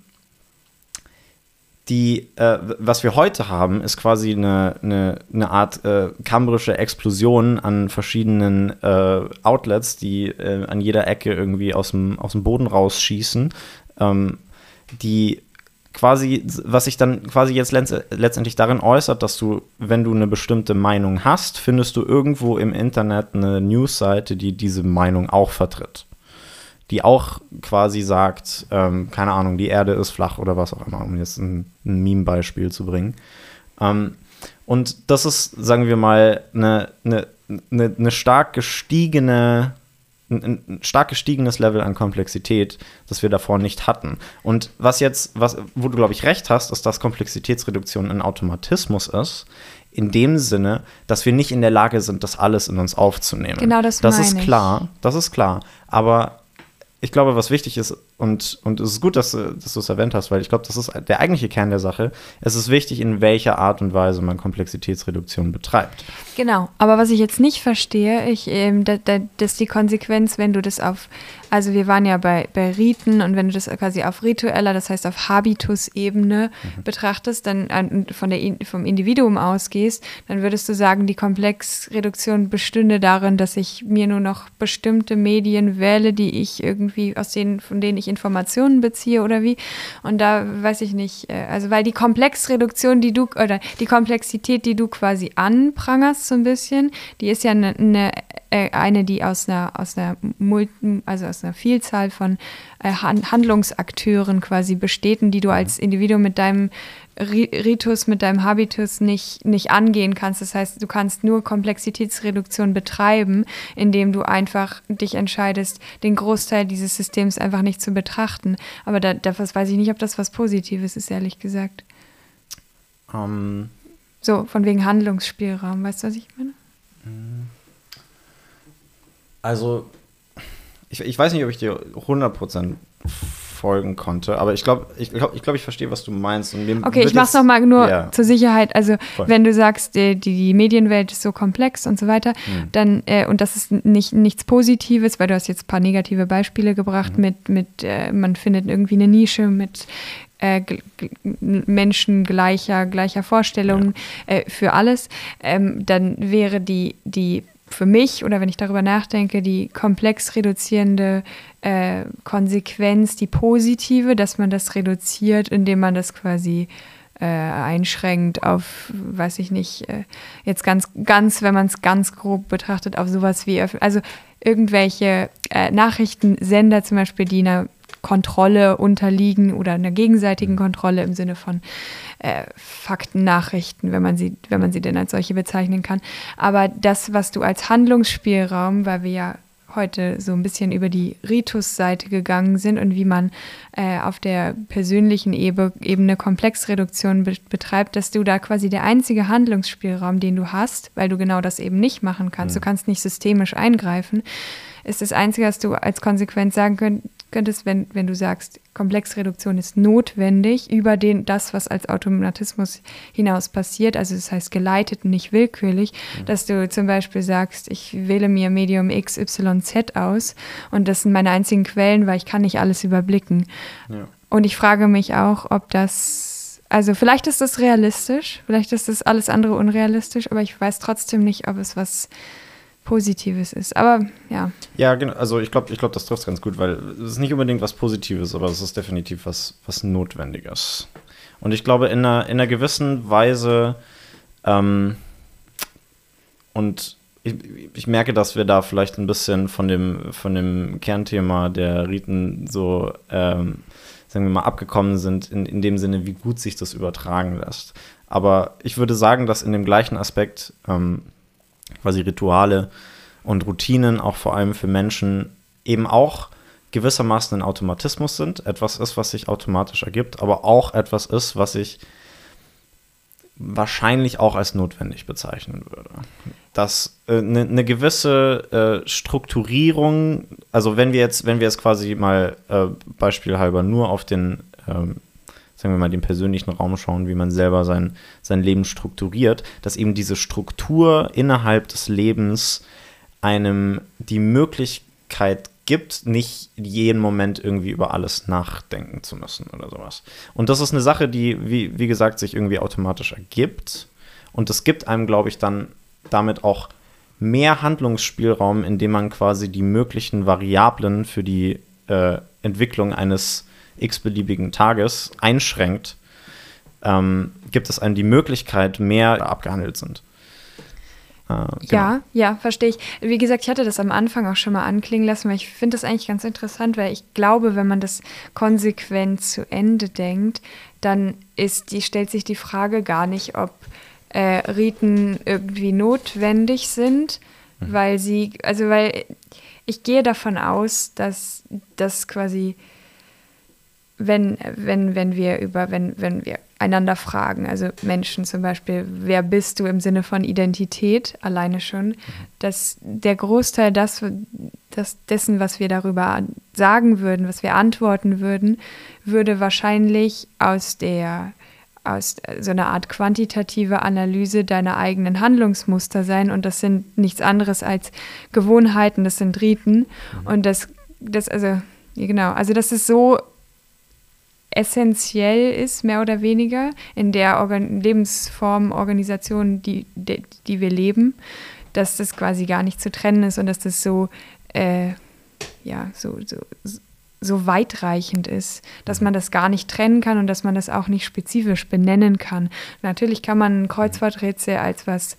S1: die, äh, was wir heute haben, ist quasi eine, eine, eine Art äh, kambrische Explosion an verschiedenen äh, Outlets, die äh, an jeder Ecke irgendwie aus dem, aus dem Boden rausschießen, ähm, die quasi, was sich dann quasi jetzt letztendlich darin äußert, dass du, wenn du eine bestimmte Meinung hast, findest du irgendwo im Internet eine Newsseite, die diese Meinung auch vertritt die auch quasi sagt, ähm, keine Ahnung, die Erde ist flach oder was auch immer, um jetzt ein, ein Meme-Beispiel zu bringen. Ähm, und das ist, sagen wir mal, eine, eine, eine, eine stark gestiegene ein, stark gestiegenes Level an Komplexität, das wir davor nicht hatten. Und was jetzt, was, wo du, glaube ich, recht hast, ist, dass Komplexitätsreduktion ein Automatismus ist, in dem Sinne, dass wir nicht in der Lage sind, das alles in uns aufzunehmen.
S2: Genau das
S1: Das
S2: ist
S1: klar, das ist klar. Aber ich glaube, was wichtig ist, und, und es ist gut, dass, dass du es erwähnt hast, weil ich glaube, das ist der eigentliche Kern der Sache. Es ist wichtig, in welcher Art und Weise man Komplexitätsreduktion betreibt.
S2: Genau, aber was ich jetzt nicht verstehe, ich, ähm, da, da, dass die Konsequenz, wenn du das auf, also wir waren ja bei, bei Riten und wenn du das quasi auf ritueller, das heißt auf Habitus-Ebene mhm. betrachtest, dann äh, von der, vom Individuum ausgehst, dann würdest du sagen, die Komplexreduktion bestünde darin, dass ich mir nur noch bestimmte Medien wähle, die ich irgendwie, aus denen, von denen ich ich Informationen beziehe oder wie. Und da weiß ich nicht, äh, also weil die Komplexreduktion, die du, oder die Komplexität, die du quasi anprangerst so ein bisschen, die ist ja eine, eine, äh, eine die aus einer, aus einer also aus einer Vielzahl von äh, Handlungsakteuren quasi besteht, die du als Individuum mit deinem Ritus mit deinem Habitus nicht, nicht angehen kannst. Das heißt, du kannst nur Komplexitätsreduktion betreiben, indem du einfach dich entscheidest, den Großteil dieses Systems einfach nicht zu betrachten. Aber da, da weiß ich nicht, ob das was Positives ist, ehrlich gesagt.
S1: Um, ähm.
S2: so, von wegen Handlungsspielraum. Weißt du, was ich meine?
S1: Also, ich, ich weiß nicht, ob ich dir 100% folgen konnte. Aber ich glaube, ich, glaub, ich, glaub, ich verstehe, was du meinst.
S2: okay, ich mache es nochmal nur ja. zur Sicherheit. Also, Voll. wenn du sagst, die, die, Medienwelt ist so komplex und so weiter, mhm. dann, äh, und das ist nicht, nichts Positives, weil du hast jetzt ein paar negative Beispiele gebracht mhm. mit, mit äh, man findet irgendwie eine Nische mit äh, Menschen gleicher, gleicher Vorstellungen ja. äh, für alles, ähm, dann wäre die, die für mich oder wenn ich darüber nachdenke, die komplex reduzierende äh, Konsequenz, die positive, dass man das reduziert, indem man das quasi äh, einschränkt auf, weiß ich nicht, äh, jetzt ganz, ganz, wenn man es ganz grob betrachtet, auf sowas wie, also irgendwelche äh, Nachrichtensender zum Beispiel, die einer Kontrolle unterliegen oder einer gegenseitigen Kontrolle im Sinne von äh, Faktennachrichten, wenn man sie, wenn man sie denn als solche bezeichnen kann. Aber das, was du als Handlungsspielraum, weil wir ja heute so ein bisschen über die Ritus-Seite gegangen sind und wie man äh, auf der persönlichen Ebene Komplexreduktion be betreibt, dass du da quasi der einzige Handlungsspielraum, den du hast, weil du genau das eben nicht machen kannst, mhm. du kannst nicht systemisch eingreifen, ist das Einzige, was du als Konsequenz sagen könnt, könntest, wenn, wenn du sagst, Komplexreduktion ist notwendig über den, das, was als Automatismus hinaus passiert, also das heißt geleitet und nicht willkürlich, mhm. dass du zum Beispiel sagst, ich wähle mir Medium XYZ aus und das sind meine einzigen Quellen, weil ich kann nicht alles überblicken. Ja. Und ich frage mich auch, ob das, also vielleicht ist das realistisch, vielleicht ist das alles andere unrealistisch, aber ich weiß trotzdem nicht, ob es was Positives ist. Aber ja.
S1: Ja, genau. Also ich glaube, ich glaub, das trifft ganz gut, weil es ist nicht unbedingt was Positives, aber es ist definitiv was, was Notwendiges. Und ich glaube, in einer, in einer gewissen Weise ähm, und ich, ich, merke, dass wir da vielleicht ein bisschen von dem, von dem Kernthema der Riten so, ähm, sagen wir mal, abgekommen sind, in, in dem Sinne, wie gut sich das übertragen lässt. Aber ich würde sagen, dass in dem gleichen Aspekt ähm, quasi Rituale und Routinen auch vor allem für Menschen eben auch gewissermaßen ein Automatismus sind, etwas ist, was sich automatisch ergibt, aber auch etwas ist, was ich wahrscheinlich auch als notwendig bezeichnen würde. Dass eine äh, ne, ne gewisse äh, Strukturierung, also wenn wir jetzt, wenn wir jetzt quasi mal äh, beispielhalber nur auf den ähm, sagen wir mal, den persönlichen Raum schauen, wie man selber sein, sein Leben strukturiert, dass eben diese Struktur innerhalb des Lebens einem die Möglichkeit gibt, nicht jeden Moment irgendwie über alles nachdenken zu müssen oder sowas. Und das ist eine Sache, die, wie, wie gesagt, sich irgendwie automatisch ergibt. Und es gibt einem, glaube ich, dann damit auch mehr Handlungsspielraum, indem man quasi die möglichen Variablen für die äh, Entwicklung eines x-beliebigen Tages einschränkt, ähm, gibt es einem die Möglichkeit, mehr abgehandelt sind.
S2: Äh, genau. Ja, ja, verstehe ich. Wie gesagt, ich hatte das am Anfang auch schon mal anklingen lassen, weil ich finde das eigentlich ganz interessant, weil ich glaube, wenn man das konsequent zu Ende denkt, dann ist die, stellt sich die Frage gar nicht, ob äh, Riten irgendwie notwendig sind, mhm. weil sie, also weil ich gehe davon aus, dass das quasi wenn, wenn, wenn wir über, wenn, wenn wir einander fragen, also Menschen zum Beispiel, wer bist du im Sinne von Identität alleine schon, mhm. dass der Großteil das, das, dessen, was wir darüber sagen würden, was wir antworten würden, würde wahrscheinlich aus der aus so einer Art quantitative Analyse deiner eigenen Handlungsmuster sein und das sind nichts anderes als Gewohnheiten, das sind Riten mhm. und das, das also genau, also das ist so essentiell ist, mehr oder weniger, in der Organ Lebensform, Organisation, die, die, die, wir leben, dass das quasi gar nicht zu trennen ist und dass das so, äh, ja, so, so, so weitreichend ist, dass man das gar nicht trennen kann und dass man das auch nicht spezifisch benennen kann. Natürlich kann man ein Kreuzworträtsel als was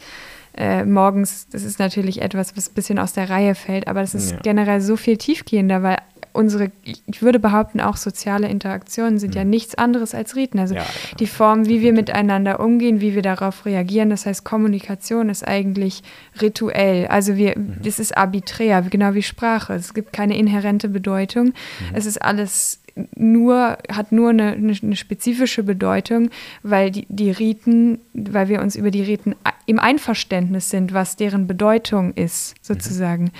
S2: äh, morgens, das ist natürlich etwas, was ein bisschen aus der Reihe fällt, aber das ist ja. generell so viel tiefgehender, weil unsere, ich würde behaupten, auch soziale Interaktionen sind mhm. ja nichts anderes als Riten. Also ja, die Form, wie wir miteinander umgehen, wie wir darauf reagieren, das heißt, Kommunikation ist eigentlich rituell. Also wir, mhm. das ist arbiträr, genau wie Sprache. Es gibt keine inhärente Bedeutung. Mhm. Es ist alles nur, hat nur eine, eine, spezifische Bedeutung, weil die, die Riten, weil wir uns über die Riten im Einverständnis sind, was deren Bedeutung ist, sozusagen. Mhm.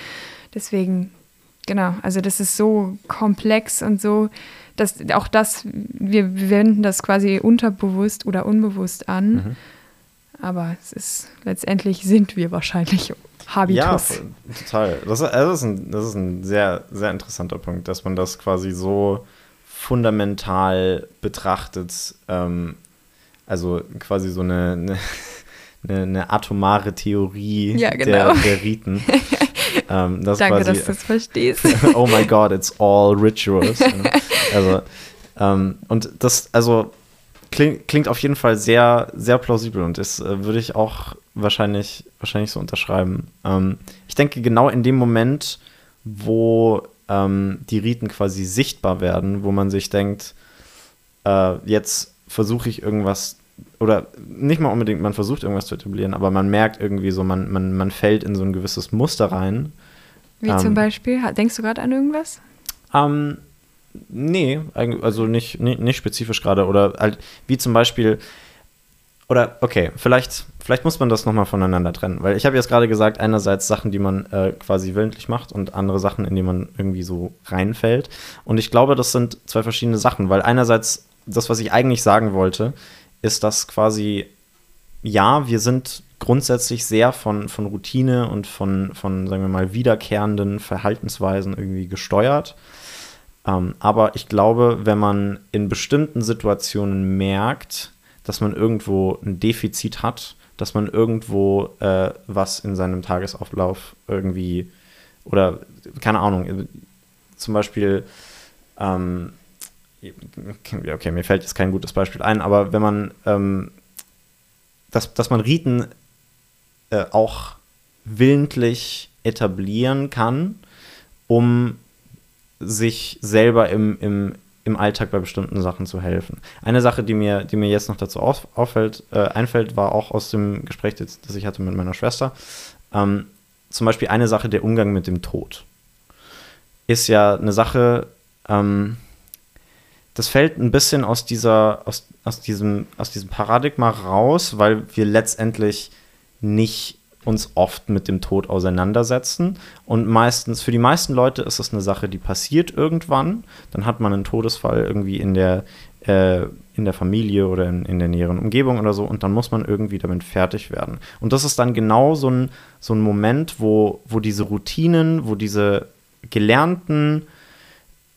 S2: Deswegen Genau, also das ist so komplex und so, dass auch das, wir, wir wenden das quasi unterbewusst oder unbewusst an. Mhm. Aber es ist letztendlich sind wir wahrscheinlich Habitus.
S1: Ja, total. Das, das, ist ein, das ist ein sehr, sehr interessanter Punkt, dass man das quasi so fundamental betrachtet. Ähm, also quasi so eine, eine, (laughs) eine, eine atomare Theorie ja, genau. der, der Riten. (laughs)
S2: Ähm, das Danke, quasi, dass du es verstehst. (laughs)
S1: oh my God, it's all rituals. also, ähm, und das, also klingt, klingt auf jeden Fall sehr, sehr plausibel und das äh, würde ich auch wahrscheinlich, wahrscheinlich so unterschreiben. Ähm, ich denke, genau in dem Moment, wo ähm, die Riten quasi sichtbar werden, wo man sich denkt, äh, jetzt versuche ich irgendwas oder nicht mal unbedingt, man versucht irgendwas zu etablieren, aber man merkt irgendwie so, man, man, man fällt in so ein gewisses Muster rein.
S2: Wie ähm, zum Beispiel? Denkst du gerade an irgendwas?
S1: Ähm, nee, also nicht, nicht, nicht spezifisch gerade. Oder halt, wie zum Beispiel, oder okay, vielleicht, vielleicht muss man das nochmal voneinander trennen, weil ich habe jetzt gerade gesagt, einerseits Sachen, die man äh, quasi willentlich macht und andere Sachen, in die man irgendwie so reinfällt. Und ich glaube, das sind zwei verschiedene Sachen, weil einerseits das, was ich eigentlich sagen wollte, ist das quasi, ja, wir sind grundsätzlich sehr von, von Routine und von, von, sagen wir mal, wiederkehrenden Verhaltensweisen irgendwie gesteuert. Ähm, aber ich glaube, wenn man in bestimmten Situationen merkt, dass man irgendwo ein Defizit hat, dass man irgendwo äh, was in seinem Tagesauflauf irgendwie oder keine Ahnung, zum Beispiel ähm, okay, mir fällt jetzt kein gutes Beispiel ein, aber wenn man, ähm, dass, dass man Riten äh, auch willentlich etablieren kann, um sich selber im, im, im Alltag bei bestimmten Sachen zu helfen. Eine Sache, die mir, die mir jetzt noch dazu auf, auffällt, äh, einfällt, war auch aus dem Gespräch, das, das ich hatte mit meiner Schwester. Ähm, zum Beispiel eine Sache, der Umgang mit dem Tod. Ist ja eine Sache, ähm, das fällt ein bisschen aus dieser, aus, aus diesem, aus diesem Paradigma raus, weil wir letztendlich nicht uns oft mit dem Tod auseinandersetzen. Und meistens, für die meisten Leute ist das eine Sache, die passiert irgendwann. Dann hat man einen Todesfall irgendwie in der, äh, in der Familie oder in, in der näheren Umgebung oder so und dann muss man irgendwie damit fertig werden. Und das ist dann genau so ein, so ein Moment, wo, wo diese Routinen, wo diese gelernten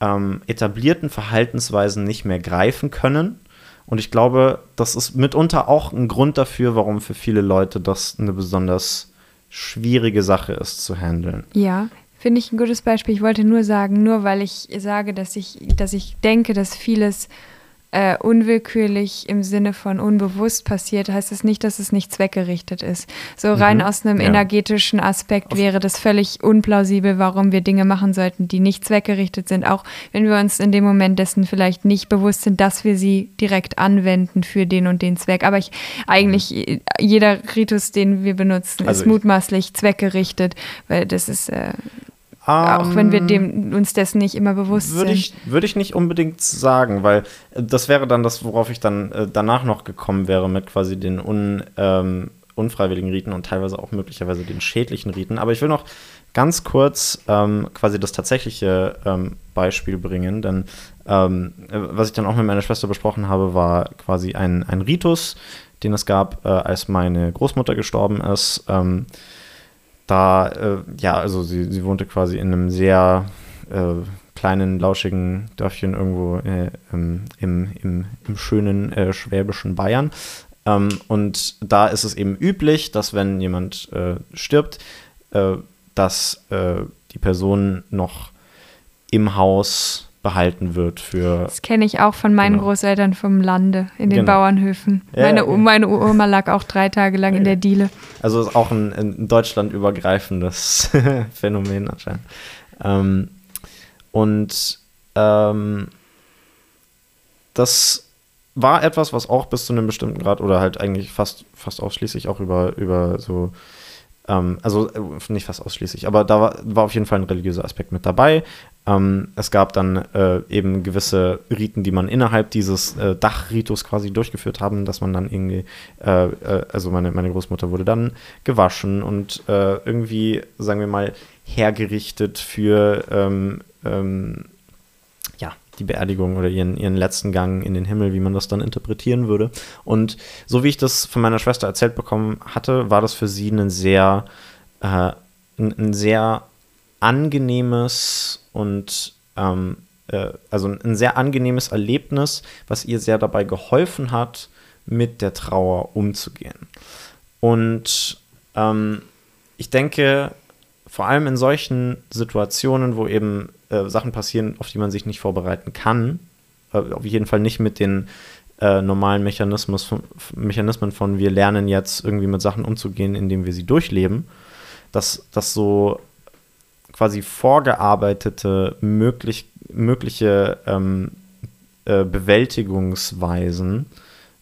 S1: ähm, etablierten Verhaltensweisen nicht mehr greifen können. Und ich glaube, das ist mitunter auch ein Grund dafür, warum für viele Leute das eine besonders schwierige Sache ist zu handeln.
S2: Ja, finde ich ein gutes Beispiel. Ich wollte nur sagen, nur weil ich sage, dass ich, dass ich denke, dass vieles äh, unwillkürlich im Sinne von unbewusst passiert, heißt es das nicht, dass es nicht zweckgerichtet ist. So rein mhm. aus einem ja. energetischen Aspekt Auf wäre das völlig unplausibel, warum wir Dinge machen sollten, die nicht zweckgerichtet sind, auch wenn wir uns in dem Moment dessen vielleicht nicht bewusst sind, dass wir sie direkt anwenden für den und den Zweck. Aber ich eigentlich mhm. jeder Ritus, den wir benutzen, also ist mutmaßlich zweckgerichtet, weil das ist äh, auch wenn wir dem, ähm, uns dessen nicht immer bewusst sind.
S1: Ich, würde ich nicht unbedingt sagen, weil äh, das wäre dann das, worauf ich dann äh, danach noch gekommen wäre mit quasi den un, ähm, unfreiwilligen Riten und teilweise auch möglicherweise den schädlichen Riten. Aber ich will noch ganz kurz ähm, quasi das tatsächliche ähm, Beispiel bringen, denn ähm, äh, was ich dann auch mit meiner Schwester besprochen habe, war quasi ein, ein Ritus, den es gab, äh, als meine Großmutter gestorben ist. Da, äh, ja, also sie, sie wohnte quasi in einem sehr äh, kleinen, lauschigen Dörfchen irgendwo äh, im, im, im, im, schönen äh, schwäbischen Bayern. Ähm, und da ist es eben üblich, dass wenn jemand äh, stirbt, äh, dass die Person noch im Haus behalten wird für.
S2: Das kenne ich auch von meinen
S1: Genau.
S2: Großeltern vom Lande, in den
S1: Genau.
S2: Bauernhöfen.
S1: Ja,
S2: meine,
S1: okay.
S2: meine Oma lag auch drei Tage lang in der Diele.
S1: Also ist auch ein, ein deutschlandübergreifendes (laughs) Phänomen anscheinend. Ähm, und ähm, das war etwas, was auch bis zu einem bestimmten Grad oder halt eigentlich fast, fast ausschließlich auch über, über so, ähm, also äh, nicht fast ausschließlich, aber da war, war auf jeden Fall ein religiöser Aspekt mit dabei. Ähm, es gab dann äh, eben gewisse Riten, die man innerhalb dieses äh, Dachritus quasi durchgeführt haben, dass man dann irgendwie, äh, äh, also meine, meine Großmutter wurde dann gewaschen und äh, irgendwie, sagen wir mal, hergerichtet für ähm, ähm, ja, die Beerdigung oder ihren, ihren letzten Gang in den Himmel, wie man das dann interpretieren würde. Und so wie ich das von meiner Schwester erzählt bekommen hatte, war das für sie ein sehr, äh, ein, ein sehr angenehmes und ähm, äh, also ein sehr angenehmes Erlebnis, was ihr sehr dabei geholfen hat, mit der Trauer umzugehen. Und ähm, ich denke, vor allem in solchen Situationen, wo eben äh, Sachen passieren, auf die man sich nicht vorbereiten kann, äh, auf jeden Fall nicht mit den äh, normalen Mechanismus von, Mechanismen von wir lernen jetzt irgendwie mit Sachen umzugehen, indem wir sie durchleben, dass das so quasi vorgearbeitete möglich, mögliche ähm, äh, Bewältigungsweisen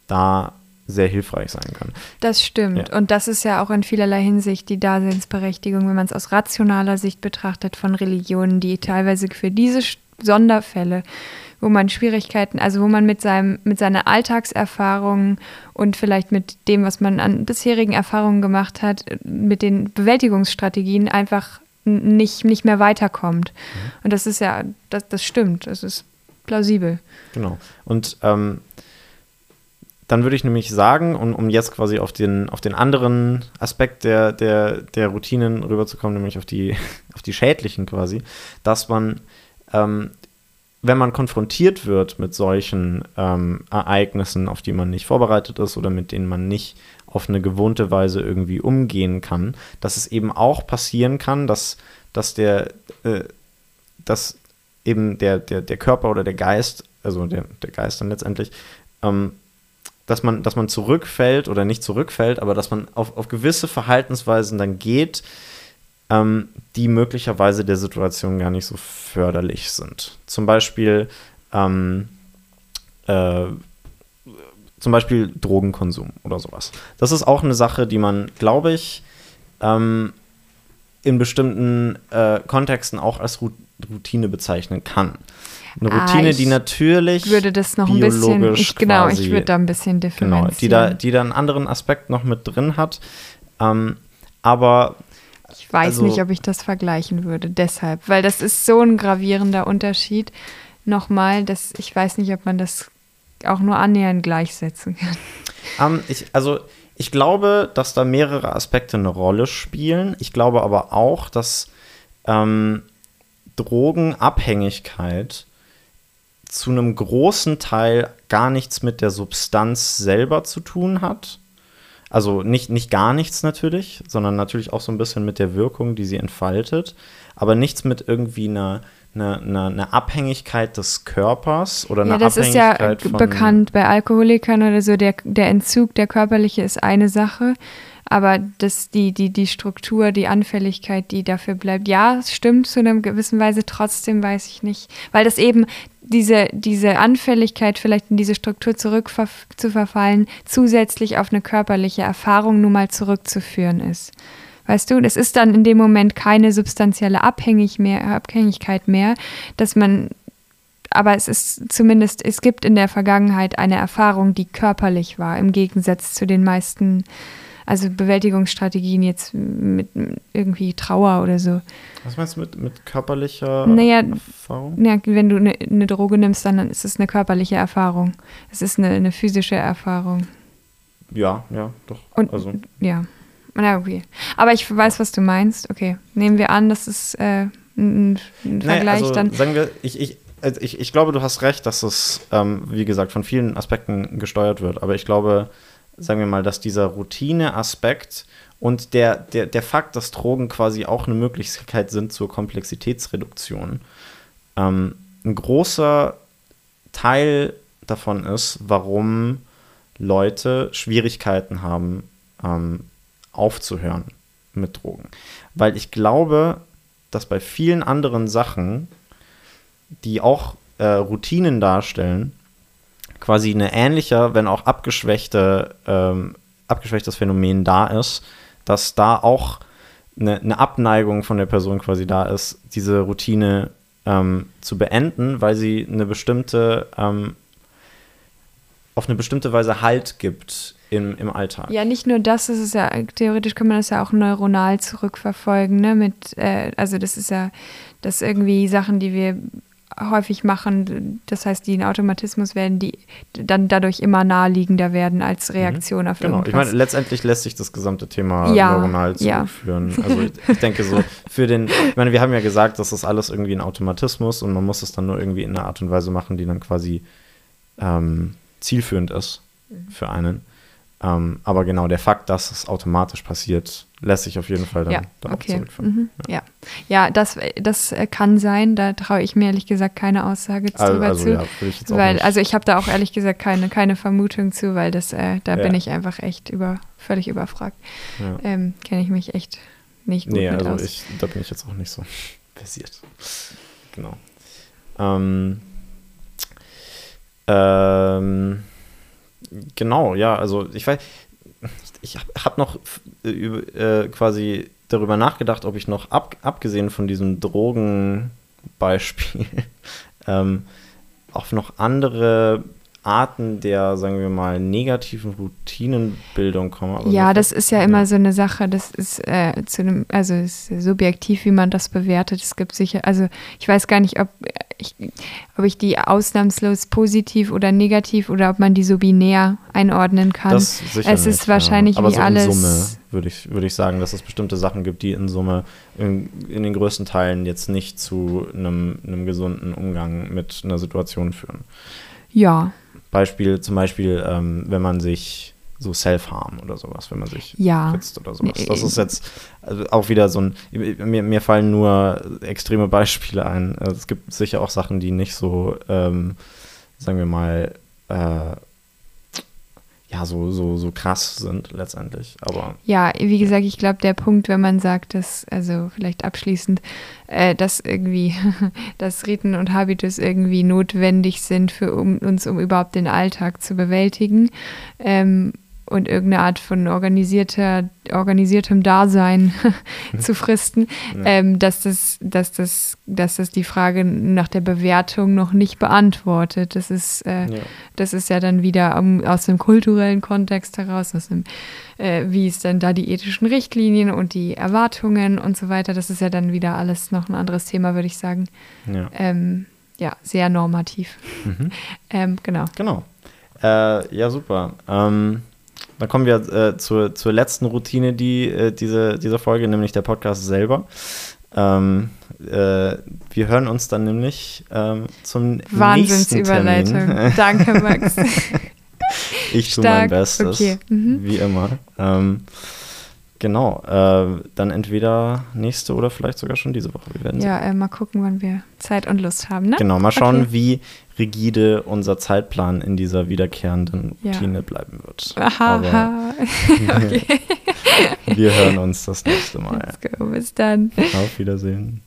S1: da sehr hilfreich sein kann.
S2: Das stimmt.
S1: Ja.
S2: Und das ist ja auch in vielerlei Hinsicht die Daseinsberechtigung, wenn man es aus rationaler Sicht betrachtet, von Religionen, die teilweise für diese Sonderfälle, wo man Schwierigkeiten, also wo man mit seinem, mit seiner Alltagserfahrung und vielleicht mit dem, was man an bisherigen Erfahrungen gemacht hat, mit den Bewältigungsstrategien einfach nicht, nicht mehr weiterkommt. Und das ist ja, das, das stimmt. Das ist plausibel.
S1: Genau. Und ähm, dann würde ich nämlich sagen, um, um jetzt quasi auf den, auf den anderen Aspekt der, der, der Routinen rüberzukommen, nämlich auf die, (laughs) auf die schädlichen quasi, dass man, ähm, wenn man konfrontiert wird mit solchen ähm, Ereignissen, auf die man nicht vorbereitet ist oder mit denen man nicht auf eine gewohnte Weise irgendwie umgehen kann, dass es eben auch passieren kann, dass, dass der, äh, dass eben der, der, der Körper oder der Geist, also der, der Geist dann letztendlich, ähm, dass man, dass man zurückfällt oder nicht zurückfällt, aber dass man auf, auf gewisse Verhaltensweisen dann geht, ähm, die möglicherweise der Situation gar nicht so förderlich sind. Zum Beispiel, ähm, äh, zum Beispiel Drogenkonsum oder sowas. Das ist auch eine Sache, die man, glaube ich, ähm, in bestimmten äh, Kontexten auch als Routine bezeichnen kann. Eine
S2: Ah,
S1: Routine,
S2: ich
S1: die natürlich
S2: würde das noch ein bisschen,
S1: biologisch
S2: ich, genau, ich
S1: quasi-
S2: würde da ein bisschen differenzieren.
S1: Genau, die da, die da einen anderen Aspekt noch mit drin hat. Ähm, aber
S2: Ich weiß
S1: Also-
S2: nicht, ob ich das vergleichen würde, deshalb, weil das ist so ein gravierender Unterschied. Nochmal, dass ich weiß nicht, ob man das auch nur annähernd gleichsetzen kann.
S1: ähm, ich, also ich glaube, dass da mehrere Aspekte eine Rolle spielen. Ich glaube aber auch, dass ähm, Drogenabhängigkeit zu einem großen Teil gar nichts mit der Substanz selber zu tun hat. Also nicht, nicht gar nichts natürlich, sondern natürlich auch so ein bisschen mit der Wirkung, die sie entfaltet, aber nichts mit irgendwie einer, einer, einer, einer Abhängigkeit des Körpers oder einer
S2: Ja, das ist ja
S1: Abhängigkeit
S2: g-
S1: von
S2: bekannt bei Alkoholikern oder so. Der, der Entzug, der körperliche ist eine Sache, aber das, die, die, die Struktur, die Anfälligkeit, die dafür bleibt, ja, es stimmt zu einer gewissen Weise, trotzdem weiß ich nicht. Weil das eben diese, diese Anfälligkeit, vielleicht in diese Struktur zurück zu verfallen, zusätzlich auf eine körperliche Erfahrung nun mal zurückzuführen ist. Weißt du, es ist dann in dem Moment keine substanzielle Abhängig mehr, Abhängigkeit mehr, dass man aber es ist zumindest, es gibt in der Vergangenheit eine Erfahrung, die körperlich war, im Gegensatz zu den meisten, also Bewältigungsstrategien jetzt mit irgendwie Trauer oder so.
S1: Was meinst du mit, mit körperlicher
S2: Naja,
S1: Erfahrung?
S2: Ja, wenn du eine ne Droge nimmst, dann ist es eine körperliche Erfahrung. Es ist eine, eine physische Erfahrung.
S1: Ja, ja, doch.
S2: Und
S1: also,
S2: ja, na okay. Aber ich weiß, was du meinst. Okay, nehmen wir an, das ist äh, ein, ein Vergleich
S1: also,
S2: dann.
S1: sagen wir, ich, ich, also ich, ich glaube, du hast recht, dass es, ähm, wie gesagt, von vielen Aspekten gesteuert wird. Aber ich glaube, sagen wir mal, dass dieser Routine-Aspekt und der, der, der Fakt, dass Drogen quasi auch eine Möglichkeit sind zur Komplexitätsreduktion, ähm, ein großer Teil davon ist, warum Leute Schwierigkeiten haben, ähm, aufzuhören mit Drogen. Weil ich glaube, dass bei vielen anderen Sachen, die auch äh, Routinen darstellen, quasi eine ähnliche, wenn auch abgeschwächte, ähm, abgeschwächtes Phänomen da ist, dass da auch eine, eine, Abneigung von der Person quasi da ist, diese Routine ähm, zu beenden, weil sie eine bestimmte, ähm, auf eine bestimmte Weise Halt gibt im, im Alltag.
S2: Ja, nicht nur das, das ist ja, theoretisch kann man das ja auch neuronal zurückverfolgen, ne? Mit, äh, also das ist ja, das irgendwie Sachen, die wir häufig machen, das heißt, die in Automatismus werden, die dann dadurch immer naheliegender werden als mhm. Reaktion mhm. auf
S1: genau. irgendwas. Genau, ich meine, letztendlich lässt sich das gesamte Thema ja, neuronal zurückführen. Ja. (laughs) Also ich, ich, denke so, für den, ich meine, wir haben ja gesagt, das ist alles irgendwie ein Automatismus und man muss es dann nur irgendwie in einer Art und Weise machen, die dann quasi ähm, zielführend ist mhm. für einen. Ähm, aber genau, der Fakt, dass es automatisch passiert, lässt sich auf jeden Fall dann
S2: ja, darauf okay. zurückführen. Mhm. Ja, ja. ja das, das kann sein. Da traue ich mir ehrlich gesagt keine Aussage also, drüber also, zu. Ja, weil, also ich habe da auch ehrlich gesagt keine, keine Vermutung zu, weil das, äh, da bin ich einfach echt über, völlig überfragt. Ähm, Kenne ich mich echt nicht gut nee, mit
S1: also
S2: aus.
S1: Ich, da bin ich jetzt auch nicht so (laughs) versiert. Genau. Ähm, ähm, Genau, ja, also ich weiß, ich habe hab noch äh, quasi darüber nachgedacht, ob ich noch, ab, abgesehen von diesem Drogenbeispiel, (laughs) ähm, auch noch andere Arten der, sagen wir mal, negativen Routinenbildung kommen.
S2: ja, das ist ja, ja, immer so eine Sache, das ist äh, zu einem, also ist subjektiv, wie man das bewertet. Es gibt sicher, also ich weiß gar nicht, ob ich, ob ich die ausnahmslos positiv oder negativ oder ob man die so binär einordnen kann. Das sicher es ist nicht, wahrscheinlich
S1: ja. Aber
S2: wie
S1: so
S2: alles.
S1: In Summe würde ich, würde ich sagen, dass es bestimmte Sachen gibt, die in Summe in, in den größten Teilen jetzt nicht zu einem, einem gesunden Umgang mit einer Situation führen.
S2: Ja,
S1: Beispiel, zum Beispiel, ähm, wenn man sich so Self-Harm oder sowas, wenn man sich
S2: ja.
S1: fitzt oder sowas. Das ist jetzt also auch wieder so ein, mir, mir fallen nur extreme Beispiele ein. Also es gibt sicher auch Sachen, die nicht so, ähm, sagen wir mal, äh, ja, so, so, so krass sind letztendlich. Aber
S2: ja, wie gesagt, ich glaube, der Punkt, wenn man sagt, dass, also vielleicht abschließend, äh, dass irgendwie, (laughs) dass Riten und Habitus irgendwie notwendig sind für um, uns, um überhaupt den Alltag zu bewältigen. Ähm, und irgendeine Art von organisierter, organisiertem Dasein (laughs) zu fristen, ja. ähm, dass, das, dass, das, dass das die Frage nach der Bewertung noch nicht beantwortet. Das ist, äh, ja. das ist ja dann wieder um, aus dem kulturellen Kontext heraus, aus dem, äh, wie ist denn da die ethischen Richtlinien und die Erwartungen und so weiter. Das ist ja dann wieder alles noch ein anderes Thema, würde ich sagen. Ja, ähm, ja sehr normativ. Mhm. ähm, genau.
S1: Genau. Äh, ja, super. Ähm, dann kommen wir äh, zur, zur letzten Routine, die äh, diese, dieser Folge, nämlich der Podcast selber. Ähm, äh, wir hören uns dann nämlich ähm, zum
S2: Wahnsinnsüberleitung. (laughs) Danke, Max.
S1: ich tue mein Bestes, okay. mhm. wie immer. Ähm, Genau, äh, dann entweder nächste oder vielleicht sogar schon diese Woche.
S2: Wir werden ja, äh, mal gucken, wann wir Zeit und Lust haben. Ne?
S1: Genau, mal schauen, okay. wie rigide unser Zeitplan in dieser wiederkehrenden Routine ja. bleiben wird. Aha, Aber (laughs) okay. wir hören uns das nächste Mal.
S2: Let's go, bis dann.
S1: Auf Wiedersehen.